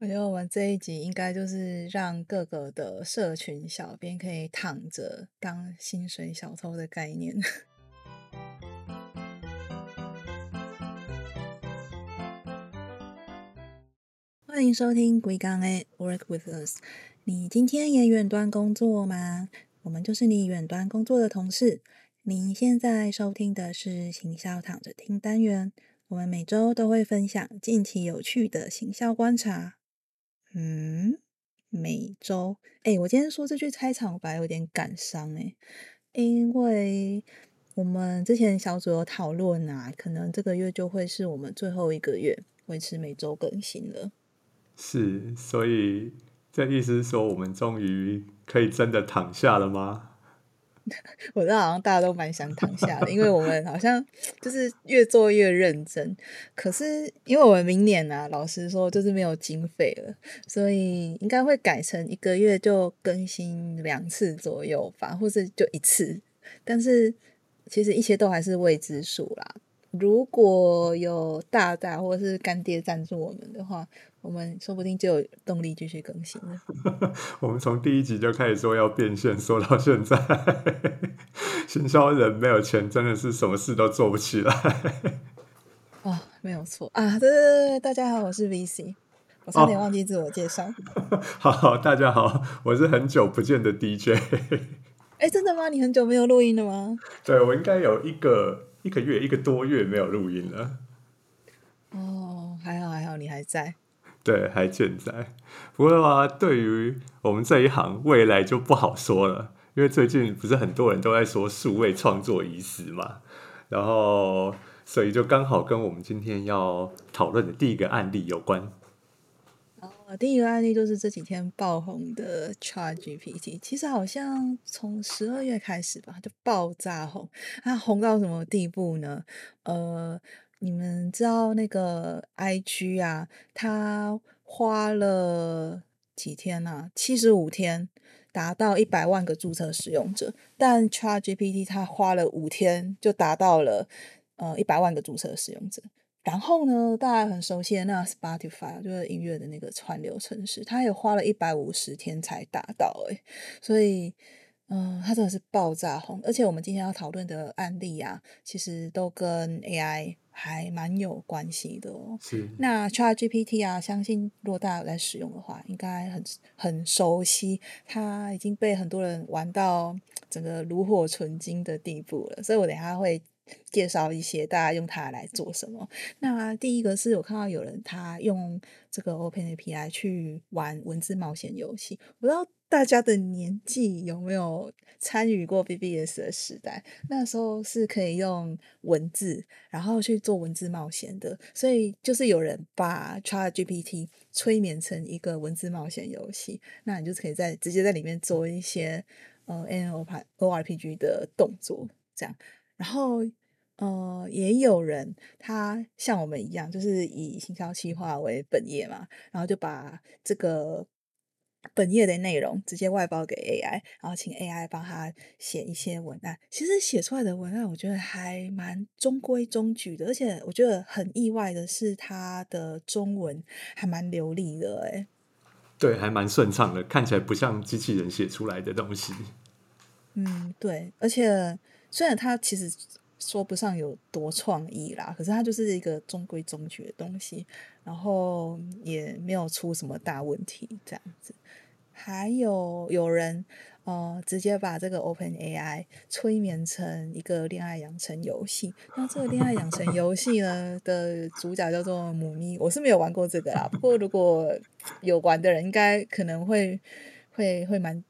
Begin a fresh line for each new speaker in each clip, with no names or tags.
我觉得我们这一集应该就是让各个的社群小编可以躺着当薪水小偷的概念。欢迎收听龟缸的 Work with Us。你今天也远端工作吗？我们就是你远端工作的同事。您现在收听的是行销躺着听单元。我们每周都会分享近期有趣的行销观察。嗯，每周哎，我今天说这句开场白有点感伤哎，因为我们之前小组有讨论啊，可能这个月就会是我们最后一个月维持每周更新了。
是，所以这意思是说，我们终于可以真的躺下了吗？
我知道好像大家都蛮想躺下的，因为我们好像就是越做越认真。可是因为我们明年呢，老师说就是没有经费了，所以应该会改成一个月就更新两次左右吧，或是就一次。但是其实一切都还是未知数啦。如果有大大或是干爹赞助我们的话，我们说不定就有动力继续更新了。
我们从第一集就开始说要变现，说到现在，行销人没有钱，真的是什么事都做不起来。
哦，没有错啊！对对对对，大家好，我是 VC，我差点忘记自我介绍。
好，大家好，我是很久不见的 DJ。
哎，真的吗？你很久没有录音了吗？
对，我应该有一个。一个月一个多月没有录音了，
哦，还好还好，你还在，
对，还健在。不过的话，对于我们这一行，未来就不好说了，因为最近不是很多人都在说数位创作已死嘛，然后所以就刚好跟我们今天要讨论的第一个案例有关。
第一个案例就是这几天爆红的 Chat GPT，其实好像从十二月开始吧，就爆炸红。它红到什么地步呢？呃，你们知道那个 IG 啊，它花了几天啊？七十五天达到一百万个注册使用者，但 Chat GPT 它花了五天就达到了呃一百万个注册使用者。然后呢，大家很熟悉的那 Spotify 就是音乐的那个串流城市，它也花了一百五十天才达到诶，所以，嗯，它真的是爆炸红。而且我们今天要讨论的案例啊，其实都跟 AI 还蛮有关系的哦。
是。
那 ChatGPT 啊，相信如果大家有在使用的话，应该很很熟悉，它已经被很多人玩到整个炉火纯青的地步了。所以我等下会。介绍一些大家用它来做什么。那第一个是我看到有人他用这个 Open API 去玩文字冒险游戏。我不知道大家的年纪有没有参与过 BBS 的时代？那时候是可以用文字然后去做文字冒险的。所以就是有人把 ChatGPT 催眠成一个文字冒险游戏，那你就可以在直接在里面做一些呃 N O P O R P G 的动作，这样。然后，呃，也有人他像我们一样，就是以行销企划为本业嘛，然后就把这个本业的内容直接外包给 AI，然后请 AI 帮他写一些文案。其实写出来的文案，我觉得还蛮中规中矩的，而且我觉得很意外的是，他的中文还蛮流利的，哎，
对，还蛮顺畅的，看起来不像机器人写出来的东西。
嗯，对，而且。虽然他其实说不上有多创意啦，可是它就是一个中规中矩的东西，然后也没有出什么大问题这样子。还有有人呃直接把这个 Open AI 催眠成一个恋爱养成游戏，那这个恋爱养成游戏呢的主角叫做母咪，我是没有玩过这个啦，不过如果有玩的人，应该可能会会会蛮。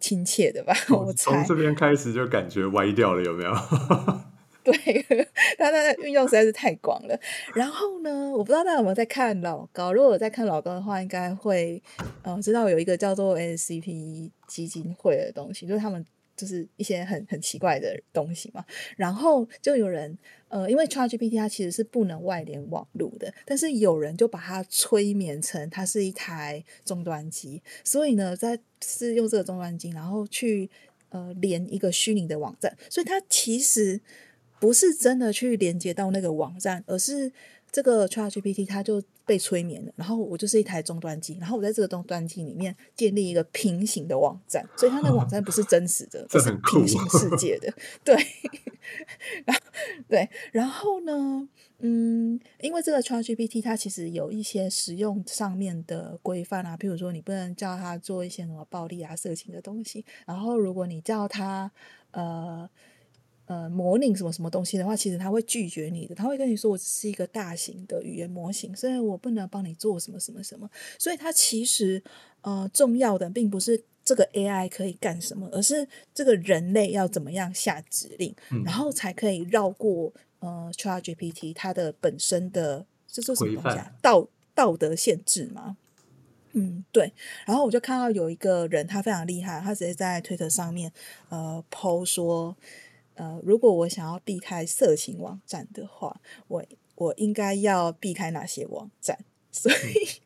亲切的吧，我
从这边开始就感觉歪掉了，有没有？
对，他他的运用实在是太广了。然后呢，我不知道大家有没有在看老高，如果有在看老高的话，应该会呃知道有一个叫做 SCP 基金会的东西，就是他们。就是一些很很奇怪的东西嘛，然后就有人呃，因为 ChatGPT 它其实是不能外联网路的，但是有人就把它催眠成它是一台终端机，所以呢，在是用这个终端机，然后去呃连一个虚拟的网站，所以它其实不是真的去连接到那个网站，而是这个 ChatGPT 它就被催眠了，然后我就是一台终端机，然后我在这个终端机里面建立一个平行的网站，所以它那个网站不是真实的，
这很酷
平行世 界的，对，然后对，然后呢，嗯，因为这个 ChatGPT 它其实有一些使用上面的规范啊，譬如说你不能叫它做一些什么暴力啊、色情的东西，然后如果你叫它呃。呃，模拟什么什么东西的话，其实他会拒绝你的，他会跟你说我只是一个大型的语言模型，所以我不能帮你做什么什么什么。所以它其实呃重要的并不是这个 AI 可以干什么，而是这个人类要怎么样下指令，然后才可以绕过呃 ChatGPT 它的本身的这是什么东西啊？道道德限制吗？嗯，对。然后我就看到有一个人，他非常厉害，他直接在推特上面呃 PO 说。呃，如果我想要避开色情网站的话，我我应该要避开哪些网站？所以。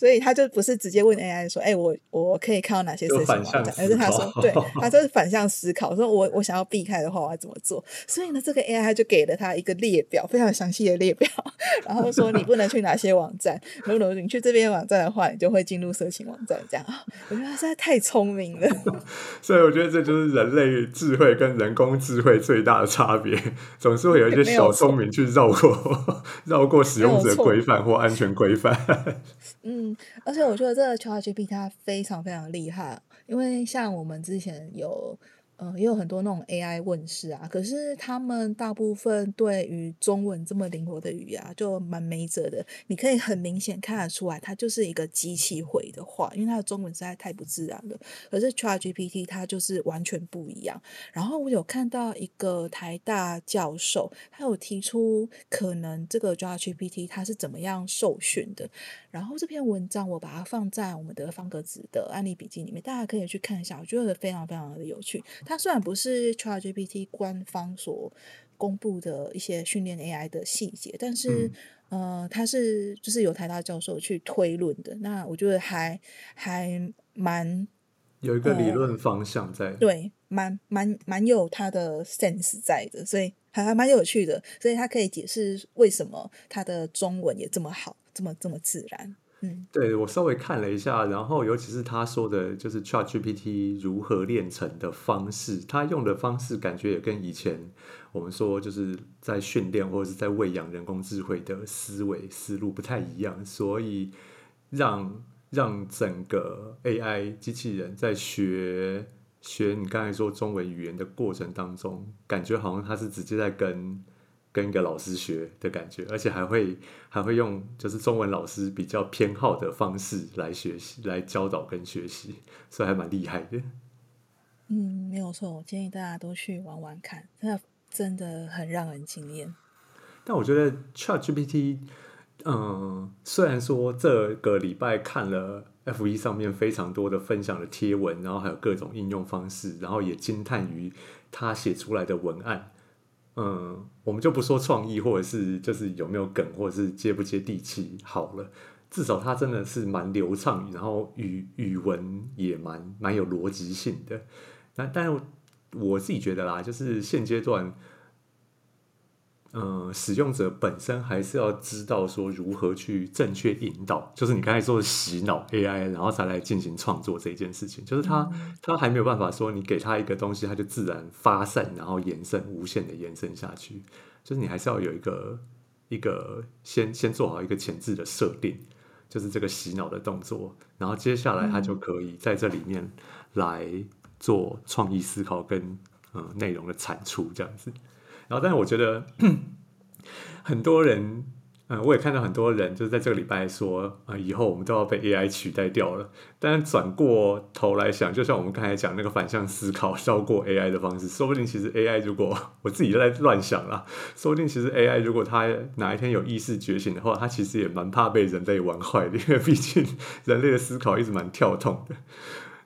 所以他就不是直接问 AI 说：“哎，我我可以看到哪些色情网站？”而是他说：“对，他就是反向思考，说我我想要避开的话，我要怎么做？”所以呢，这个 AI 就给了他一个列表，非常详细的列表，然后说你不能去哪些网站，如果你去这边网站的话，你就会进入色情网站。这样，我觉得他实在太聪明了。
所以我觉得这就是人类智慧跟人工智慧最大的差别，总是会有一些小聪明去绕过 绕过使用者规范或安全规范。
嗯。而且我觉得这个 ChatGPT 它非常非常厉害，因为像我们之前有。呃，也有很多那种 AI 问世啊，可是他们大部分对于中文这么灵活的语啊，就蛮没辙的。你可以很明显看得出来，它就是一个机器回的话，因为它的中文实在太不自然了。可是 ChatGPT 它就是完全不一样。然后我有看到一个台大教授，他有提出可能这个 ChatGPT 它是怎么样受训的。然后这篇文章我把它放在我们的方格子的案例笔记里面，大家可以去看一下，我觉得非常非常的有趣。它虽然不是 ChatGPT 官方所公布的一些训练 AI 的细节，但是呃，它是就是由台大教授去推论的。那我觉得还还蛮
有一个理论方向在，
对，蛮蛮蛮有它的 sense 在的，所以还还蛮有趣的。所以它可以解释为什么它的中文也这么好，这么这么自然。
对我稍微看了一下，然后尤其是他说的，就是 Chat GPT 如何练成的方式，他用的方式感觉也跟以前我们说就是在训练或者是在喂养人工智慧的思维思路不太一样，所以让让整个 AI 机器人在学学你刚才说中文语言的过程当中，感觉好像他是直接在跟。跟一个老师学的感觉，而且还会还会用就是中文老师比较偏好的方式来学习、来教导跟学习，所以还蛮厉害的。
嗯，没有错，我建议大家都去玩玩看，真的真的很让人惊艳。
但我觉得 Chat GPT，嗯，虽然说这个礼拜看了 F 一上面非常多的分享的贴文，然后还有各种应用方式，然后也惊叹于他写出来的文案。嗯，我们就不说创意，或者是就是有没有梗，或者是接不接地气，好了，至少它真的是蛮流畅，然后语语文也蛮蛮有逻辑性的。那但我自己觉得啦，就是现阶段。嗯，使用者本身还是要知道说如何去正确引导，就是你刚才说的洗脑 AI，然后才来进行创作这一件事情，就是他他还没有办法说你给他一个东西，他就自然发散，然后延伸无限的延伸下去，就是你还是要有一个一个先先做好一个前置的设定，就是这个洗脑的动作，然后接下来他就可以在这里面来做创意思考跟嗯内容的产出这样子。然后，但是我觉得 很多人，嗯，我也看到很多人就是在这个礼拜说，啊，以后我们都要被 AI 取代掉了。但是转过头来想，就像我们刚才讲那个反向思考、绕过 AI 的方式，说不定其实 AI 如果我自己在乱想了，说不定其实 AI 如果它哪一天有意识觉醒的话，它其实也蛮怕被人类玩坏的，因为毕竟人类的思考一直蛮跳动的。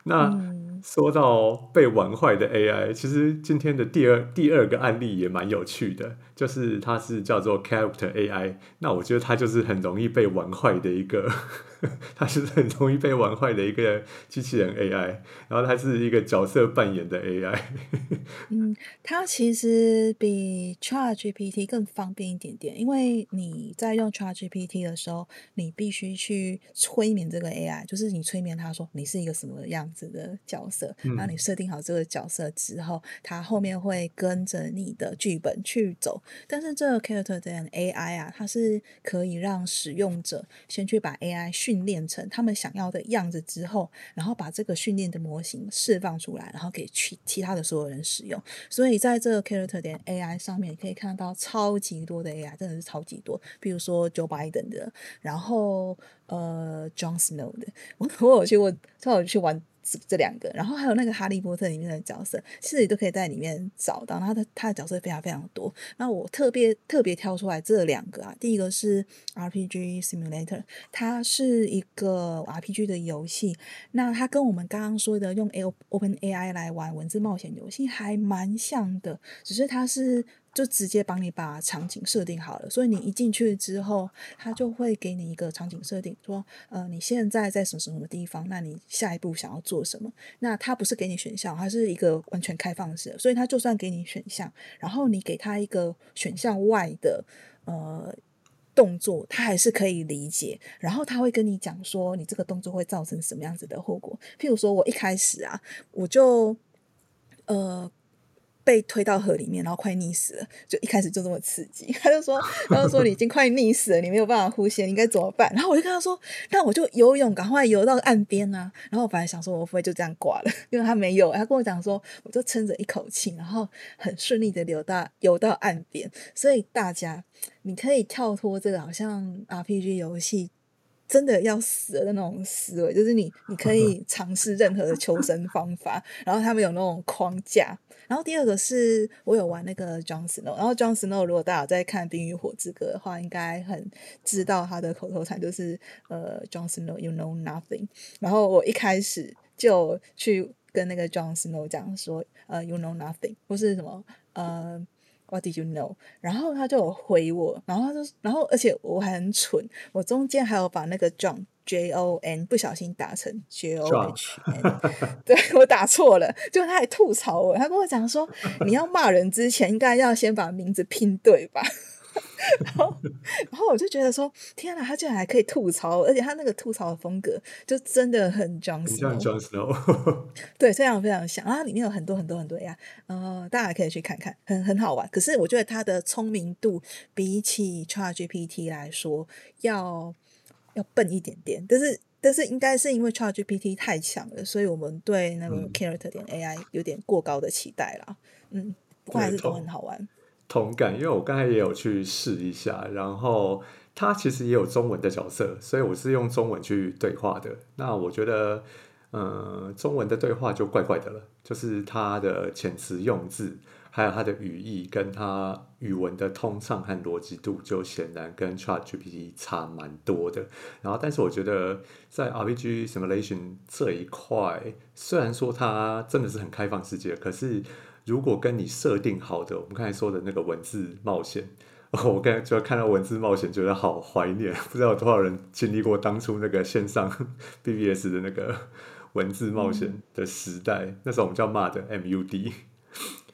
那。说到被玩坏的 AI，其实今天的第二第二个案例也蛮有趣的，就是它是叫做 Character AI。那我觉得它就是很容易被玩坏的一个 它是很容易被玩坏的一个机器人 AI，然后它是一个角色扮演的 AI。
嗯，它其实比 ChatGPT 更方便一点点，因为你在用 ChatGPT 的时候，你必须去催眠这个 AI，就是你催眠它说你是一个什么样子的角色，然后你设定好这个角色之后，它后面会跟着你的剧本去走。但是这个 Character 的 AI 啊，它是可以让使用者先去把 AI 训训练成他们想要的样子之后，然后把这个训练的模型释放出来，然后给其其他的所有人使用。所以在这个 Character 点 AI 上面，可以看到超级多的 AI，真的是超级多。比如说 Joe Biden 的，然后呃 John Snow 的，我 我有去问我有去玩。这这两个，然后还有那个《哈利波特》里面的角色，其实你都可以在里面找到。然后他他的角色非常非常多。那我特别特别挑出来这两个啊，第一个是 RPG Simulator，它是一个 RPG 的游戏。那它跟我们刚刚说的用 A Open AI 来玩文字冒险游戏还蛮像的，只是它是。就直接帮你把场景设定好了，所以你一进去之后，它就会给你一个场景设定，说，呃，你现在在什么什么地方，那你下一步想要做什么？那它不是给你选项，它是一个完全开放式，所以它就算给你选项，然后你给他一个选项外的呃动作，他还是可以理解，然后他会跟你讲说，你这个动作会造成什么样子的后果。譬如说我一开始啊，我就呃。被推到河里面，然后快溺死了，就一开始就这么刺激。他就说，他就说你已经快溺死了，你没有办法呼吸，你应该怎么办？然后我就跟他说，那我就游泳，赶快游到岸边啊。然后我本来想说，我不会就这样挂了，因为他没有。他跟我讲说，我就撑着一口气，然后很顺利的游到游到岸边。所以大家，你可以跳脱这个好像 RPG 游戏。真的要死了的那种思维，就是你你可以 尝试任何的求生方法，然后他们有那种框架。然后第二个是我有玩那个 Jon Snow，然后 Jon Snow 如果大家在看《冰与火之歌》的话，应该很知道他的口头禅就是呃 Jon Snow，You know nothing。然后我一开始就去跟那个 Jon Snow 讲说，呃，You know nothing，或是什么呃。What did you know？然后他就有回我，然后他就，然后而且我还很蠢，我中间还有把那个 John J O N 不小心打成 J O H N，对我打错了，就他还吐槽我，他跟我讲说，你要骂人之前应该要先把名字拼对吧？然后，然后我就觉得说，天哪，他竟然还可以吐槽，而且他那个吐槽的风格就真的很 John
Snow，
对，非常非常像。然后里面有很多很多很多呀，呃，大家可以去看看，很很好玩。可是我觉得他的聪明度比起 ChatGPT 来说要要笨一点点，但是但是应该是因为 ChatGPT 太强了，所以我们对那个 Character 点 AI 有点过高的期待啦。嗯，不过还是都很好玩。
同感，因为我刚才也有去试一下，然后它其实也有中文的角色，所以我是用中文去对话的。那我觉得，呃，中文的对话就怪怪的了，就是它的遣词用字，还有它的语义，跟它语文的通畅和逻辑度，就显然跟 ChatGPT 差蛮多的。然后，但是我觉得在 RPG simulation 这一块，虽然说它真的是很开放世界，可是。如果跟你设定好的，我们刚才说的那个文字冒险，我刚才就要看到文字冒险，觉得好怀念，不知道有多少人经历过当初那个线上 BBS 的那个文字冒险的时代，那时候我们叫骂的 MUD，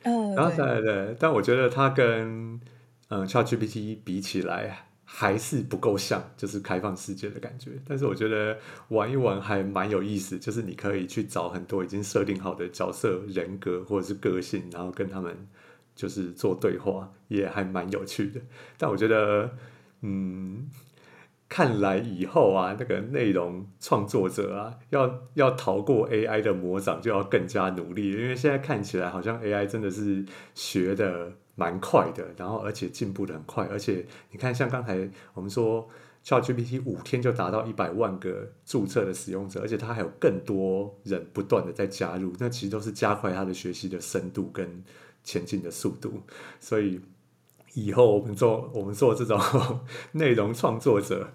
嗯，
然后对对，但我觉得它跟嗯 ChatGPT 比起来。还是不够像，就是开放世界的感觉。但是我觉得玩一玩还蛮有意思，就是你可以去找很多已经设定好的角色人格或者是个性，然后跟他们就是做对话，也还蛮有趣的。但我觉得，嗯，看来以后啊，那个内容创作者啊，要要逃过 AI 的魔掌，就要更加努力，因为现在看起来好像 AI 真的是学的。蛮快的，然后而且进步的很快，而且你看，像刚才我们说，ChatGPT 五天就达到一百万个注册的使用者，而且它还有更多人不断的在加入，那其实都是加快它的学习的深度跟前进的速度。所以以后我们做我们做这种 内容创作者，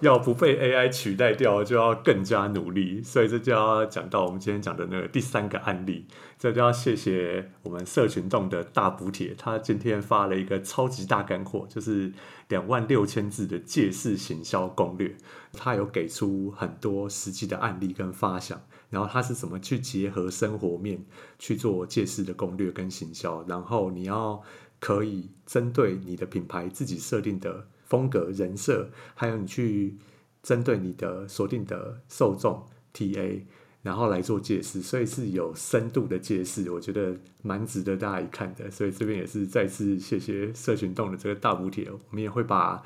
要不被 AI 取代掉，就要更加努力。所以这就要讲到我们今天讲的那个第三个案例，这就要谢谢我们社群洞的大补帖，他今天发了一个超级大干货，就是两万六千字的借势行销攻略。他有给出很多实际的案例跟发想，然后他是怎么去结合生活面去做借势的攻略跟行销，然后你要。可以针对你的品牌自己设定的风格、人设，还有你去针对你的锁定的受众 TA，然后来做解释，所以是有深度的解释，我觉得蛮值得大家一看的。所以这边也是再次谢谢社群动的这个大补帖，我们也会把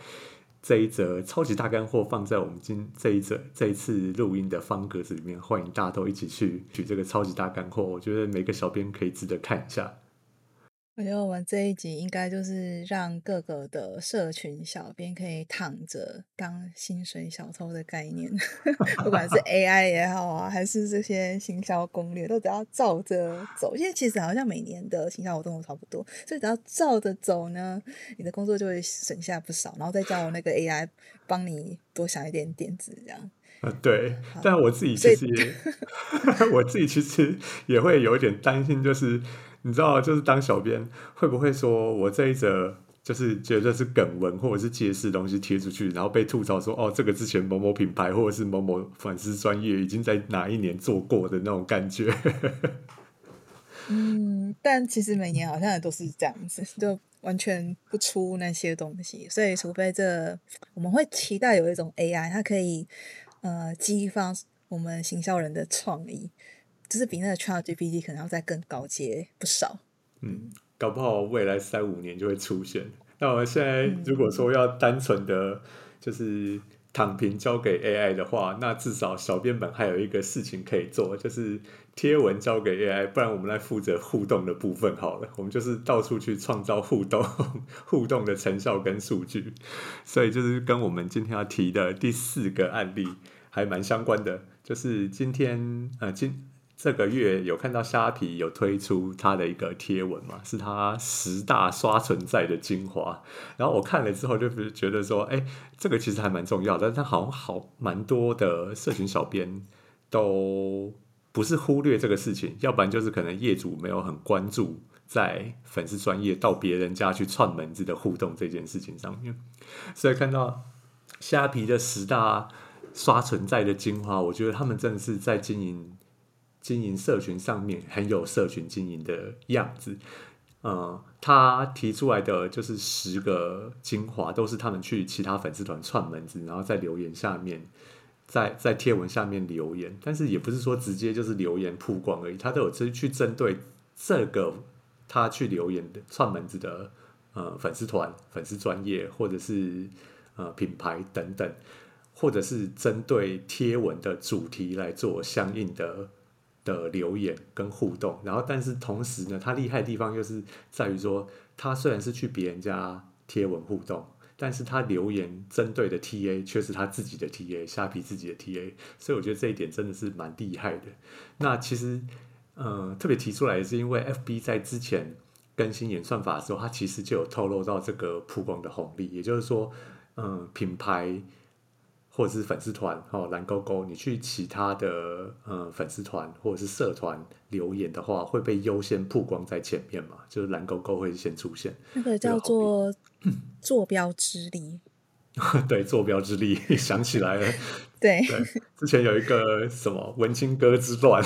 这一则超级大干货放在我们今这一则这一次录音的方格子里面，欢迎大家都一起去取这个超级大干货。我觉得每个小编可以值得看一下。
我觉得我们这一集应该就是让各个的社群小编可以躺着当薪水小偷的概念，不管是 AI 也好啊，还是这些行销攻略，都只要照着走。因为其实好像每年的行销活动都差不多，所以只要照着走呢，你的工作就会省下不少。然后再叫那个 AI 帮你多想一点点子，这样。
啊，对。但我自己其实也，我自己其实也会有一点担心，就是。你知道，就是当小编会不会说我这一则就是觉得是梗文或者是揭示东西贴出去，然后被吐槽说哦，这个之前某某品牌或者是某某粉丝专业已经在哪一年做过的那种感觉。
嗯，但其实每年好像也都是这样子，就完全不出那些东西。所以，除非这我们会期待有一种 AI，它可以呃激发我们行销人的创意。就是比那个 ChatGPT 可能要再更高阶不少。
嗯，搞不好未来三五年就会出现。那我们现在如果说要单纯的就是躺平交给 AI 的话，那至少小编本还有一个事情可以做，就是贴文交给 AI，不然我们来负责互动的部分好了。我们就是到处去创造互动、互动的成效跟数据。所以就是跟我们今天要提的第四个案例还蛮相关的，就是今天呃今。这个月有看到虾皮有推出它的一个贴文嘛？是它十大刷存在的精华。然后我看了之后，就是觉得说，哎，这个其实还蛮重要的。但它好像好蛮多的社群小编都不是忽略这个事情，要不然就是可能业主没有很关注在粉丝专业到别人家去串门子的互动这件事情上面。所以看到虾皮的十大刷存在的精华，我觉得他们真的是在经营。经营社群上面很有社群经营的样子，呃，他提出来的就是十个精华，都是他们去其他粉丝团串门子，然后在留言下面，在在贴文下面留言，但是也不是说直接就是留言曝光而已，他都有去去针对这个他去留言的串门子的呃粉丝团、粉丝专业或者是呃品牌等等，或者是针对贴文的主题来做相应的。的留言跟互动，然后但是同时呢，他厉害的地方又是在于说，他虽然是去别人家贴文互动，但是他留言针对的 TA 却是他自己的 TA，虾皮自己的 TA，所以我觉得这一点真的是蛮厉害的。那其实，呃，特别提出来是因为 FB 在之前更新演算法的时候，它其实就有透露到这个曝光的红利，也就是说，嗯，品牌。或者是粉丝团哦，蓝勾勾，你去其他的呃粉丝团或者是社团留言的话，会被优先曝光在前面嘛？就是蓝勾勾会先出现，
那个叫做 坐标之力。
对，坐标之力 想起来了。
对，
之前有一个什么文青哥之乱。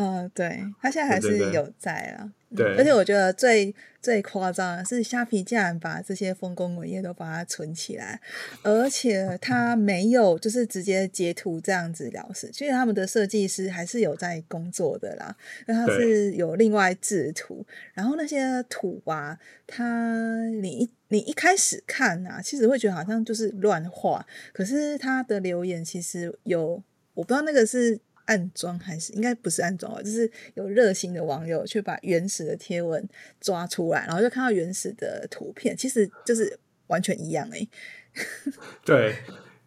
嗯，对他现在还是有在啊。
对，
而且我觉得最最夸张的是，虾皮竟然把这些丰功伟业都把它存起来，而且他没有就是直接截图这样子了事。其实他们的设计师还是有在工作的啦，那他是有另外制图，然后那些图啊，他你一你一开始看啊，其实会觉得好像就是乱画，可是他的留言其实有，我不知道那个是。暗装还是应该不是暗装哦，就是有热心的网友去把原始的贴文抓出来，然后就看到原始的图片，其实就是完全一样哎。
对，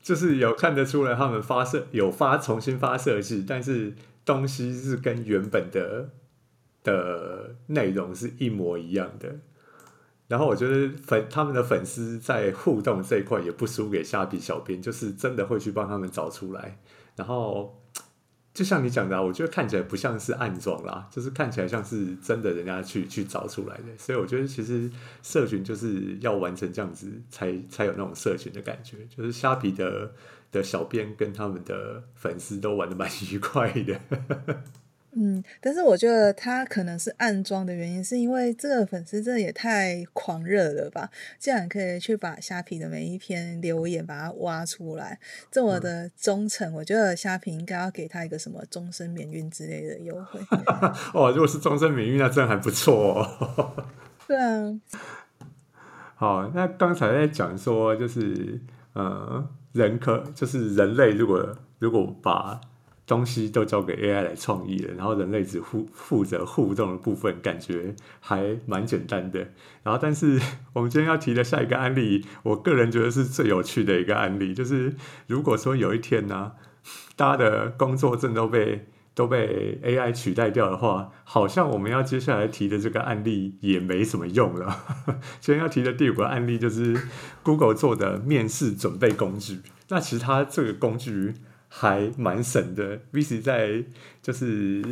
就是有看得出来他们发射有发重新发设计，但是东西是跟原本的的内容是一模一样的。然后我觉得粉他们的粉丝在互动这一块也不输给虾皮小编，就是真的会去帮他们找出来。然后就像你讲的，我觉得看起来不像是暗装啦，就是看起来像是真的人家去去找出来的。所以我觉得其实社群就是要完成这样子，才才有那种社群的感觉。就是虾皮的的小编跟他们的粉丝都玩的蛮 愉快的。
嗯，但是我觉得他可能是暗装的原因，是因为这个粉丝真的也太狂热了吧！竟然可以去把虾皮的每一篇留言把它挖出来，这么的忠诚，我觉得虾皮应该要给他一个什么终身免运之类的优惠。
哦，如果是终身免运，那真的还不错哦。
对啊。
好，那刚才在讲说，就是呃，人可就是人类，如果如果把东西都交给 AI 来创意了，然后人类只负负责互动的部分，感觉还蛮简单的。然后，但是我们今天要提的下一个案例，我个人觉得是最有趣的一个案例，就是如果说有一天呢，大家的工作证都被都被 AI 取代掉的话，好像我们要接下来提的这个案例也没什么用了。今天要提的第五个案例就是 Google 做的面试准备工具。那其实它这个工具。还蛮神的。V C 在就是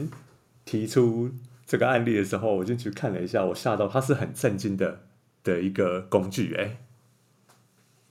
提出这个案例的时候，我进去看了一下，我吓到，他是很震惊的的一个工具，哎。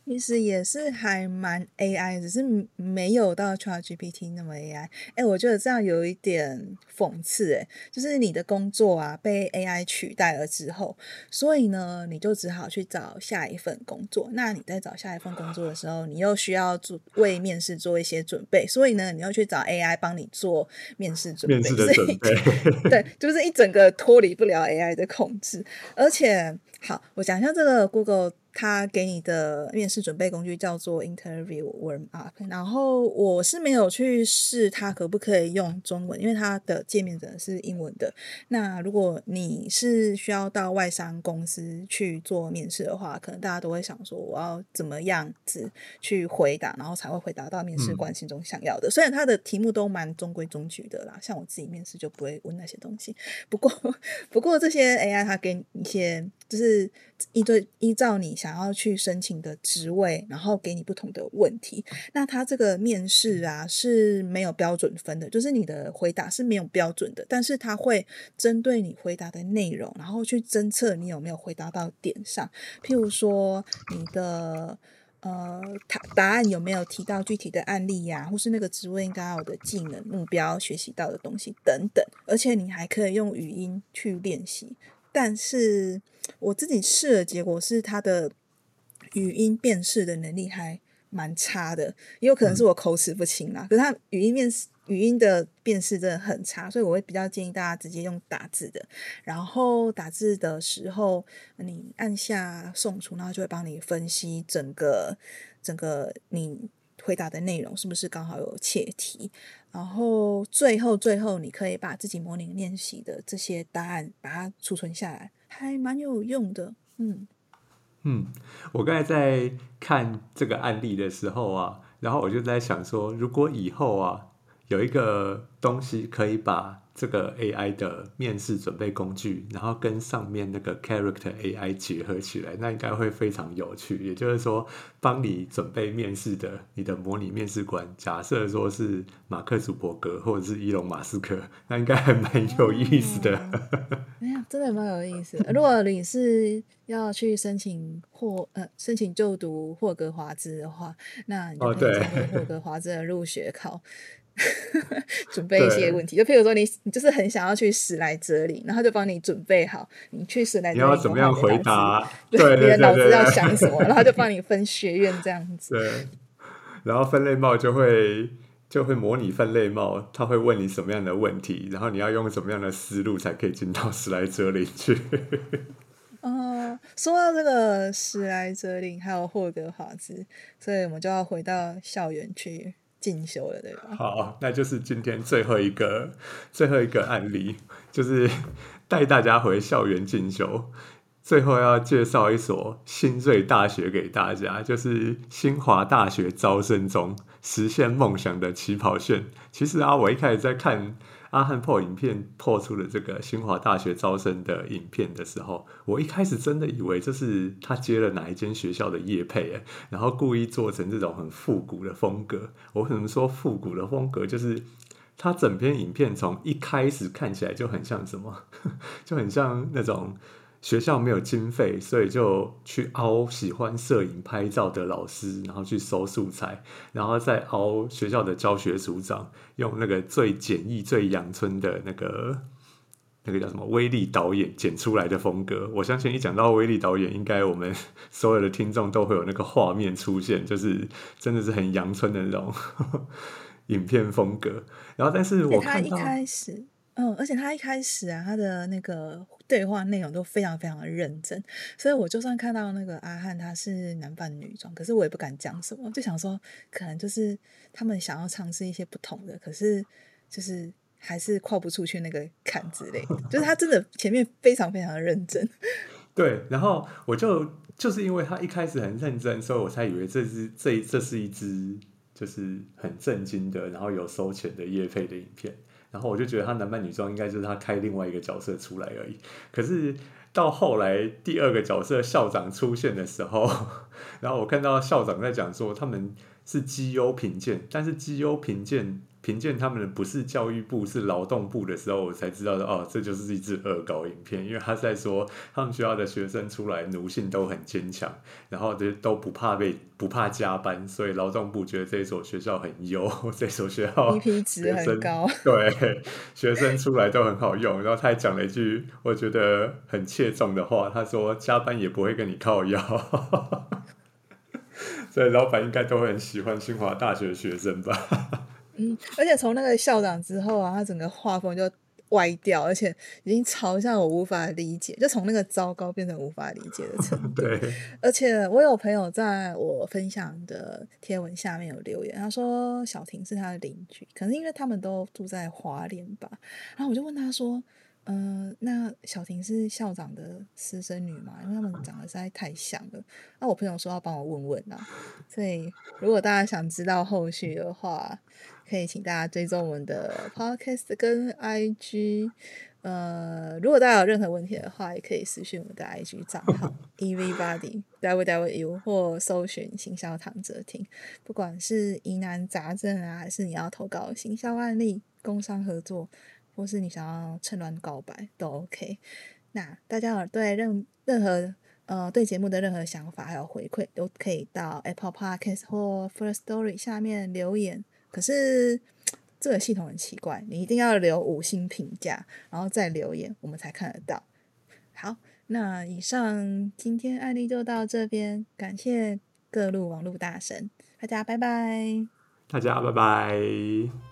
其实也是还蛮 AI，只是没有到 ChatGPT 那么 AI。哎，我觉得这样有一点讽刺，哎，就是你的工作啊被 AI 取代了之后，所以呢，你就只好去找下一份工作。那你在找下一份工作的时候，你又需要做为面试做一些准备，所以呢，你又去找 AI 帮你做面试准备。
面试的准备，
对，就是一整个脱离不了 AI 的控制。而且，好，我讲一下这个 Google。他给你的面试准备工具叫做 Interview Warm Up，然后我是没有去试它可不可以用中文，因为它的界面真的是英文的。那如果你是需要到外商公司去做面试的话，可能大家都会想说，我要怎么样子去回答，然后才会回答到面试官心中想要的。虽然它的题目都蛮中规中矩的啦，像我自己面试就不会问那些东西。不过，不过这些 AI 它给你一些。就是依对依照你想要去申请的职位，然后给你不同的问题。那他这个面试啊是没有标准分的，就是你的回答是没有标准的，但是他会针对你回答的内容，然后去侦测你有没有回答到点上。譬如说你的呃答答案有没有提到具体的案例呀，或是那个职位应该有的技能、目标、学习到的东西等等。而且你还可以用语音去练习。但是我自己试的结果是，他的语音辨识的能力还蛮差的，也有可能是我口齿不清啦。可是他语音辨识、语音的辨识真的很差，所以我会比较建议大家直接用打字的。然后打字的时候，你按下送出，然后就会帮你分析整个整个你回答的内容是不是刚好有切题。然后最后最后，你可以把自己模拟练习的这些答案把它储存下来，还蛮有用的。嗯
嗯，我刚才在看这个案例的时候啊，然后我就在想说，如果以后啊有一个东西可以把。这个 AI 的面试准备工具，然后跟上面那个 Character AI 结合起来，那应该会非常有趣。也就是说，帮你准备面试的你的模拟面试官，假设说是马克·祖伯格或者是伊隆·马斯克，那应该还蛮有意思的。
哎呀，真的蛮有意思。如果你是要去申请霍呃申请就读霍格华兹的话，那你就可以通过霍格华兹的入学考。准备一些问题，就譬如说你你就是很想要去史莱哲林，然后就帮你准备好，你去史莱哲林
你要怎么样回答？
对，
你的
脑子要想什么，然后就帮你分学院这样子。
对，然后分类帽就会就会模拟分类帽，他会问你什么样的问题，然后你要用什么样的思路才可以进到史莱哲林去。
哦，说到这个史莱哲林还有霍格华兹，所以我们就要回到校园去。进修了，对吧？
好，那就是今天最后一个 最后一个案例，就是带大家回校园进修。最后要介绍一所新锐大学给大家，就是新华大学招生中。实现梦想的起跑线。其实啊，我一开始在看阿汉破影片破出了这个新华大学招生的影片的时候，我一开始真的以为这是他接了哪一间学校的业配，然后故意做成这种很复古的风格。我怎么说复古的风格？就是他整篇影片从一开始看起来就很像什么，就很像那种。学校没有经费，所以就去凹喜欢摄影拍照的老师，然后去搜素材，然后再凹学校的教学组长，用那个最简易、最阳春的那个那个叫什么威力导演剪出来的风格。我相信一讲到威力导演，应该我们 所有的听众都会有那个画面出现，就是真的是很阳春的那种 影片风格。然后，但是我看
到一开始。嗯，而且他一开始啊，他的那个对话内容都非常非常的认真，所以我就算看到那个阿汉他是男扮女装，可是我也不敢讲什么，就想说可能就是他们想要尝试一些不同的，可是就是还是跨不出去那个坎之类，就是他真的前面非常非常的认真。
对，然后我就就是因为他一开始很认真，所以我才以为这是这这是一支就是很震惊的，然后有收钱的叶配的影片。然后我就觉得他男扮女装应该就是他开另外一个角色出来而已。可是到后来第二个角色校长出现的时候，然后我看到校长在讲说他们是绩优评鉴，但是绩优评鉴。评鉴他们的不是教育部是劳动部的时候，我才知道的哦，这就是一支恶搞影片，因为他在说他们学校的学生出来奴性都很坚强，然后都都不怕被不怕加班，所以劳动部觉得这所学校很优，这所学校
EP 值很高，
对学生出来都很好用。然后他还讲了一句我觉得很切中的话，他说加班也不会跟你靠腰，所以老板应该都很喜欢清华大学学生吧。
嗯，而且从那个校长之后啊，他整个画风就歪掉，而且已经朝向我无法理解，就从那个糟糕变成无法理解的程
度。对，
而且我有朋友在我分享的贴文下面有留言，他说小婷是他的邻居，可能因为他们都住在华联吧。然后我就问他说。嗯，那小婷是校长的私生女嘛？因为他们长得实在太像了。那我朋友说要帮我问问啊，所以如果大家想知道后续的话，可以请大家追踪我们的 podcast 跟 IG。呃，如果大家有任何问题的话，也可以私讯我们的 IG 账号 evbody w w u 或搜寻行销唐哲听。不管是疑难杂症啊，还是你要投稿行销案例、工商合作。或是你想要趁乱告白都 OK，那大家有对任任何呃对节目的任何想法还有回馈，都可以到 Apple Podcast 或 First Story 下面留言。可是这个系统很奇怪，你一定要留五星评价，然后再留言，我们才看得到。好，那以上今天案例就到这边，感谢各路网络大神，大家拜拜，
大家拜拜。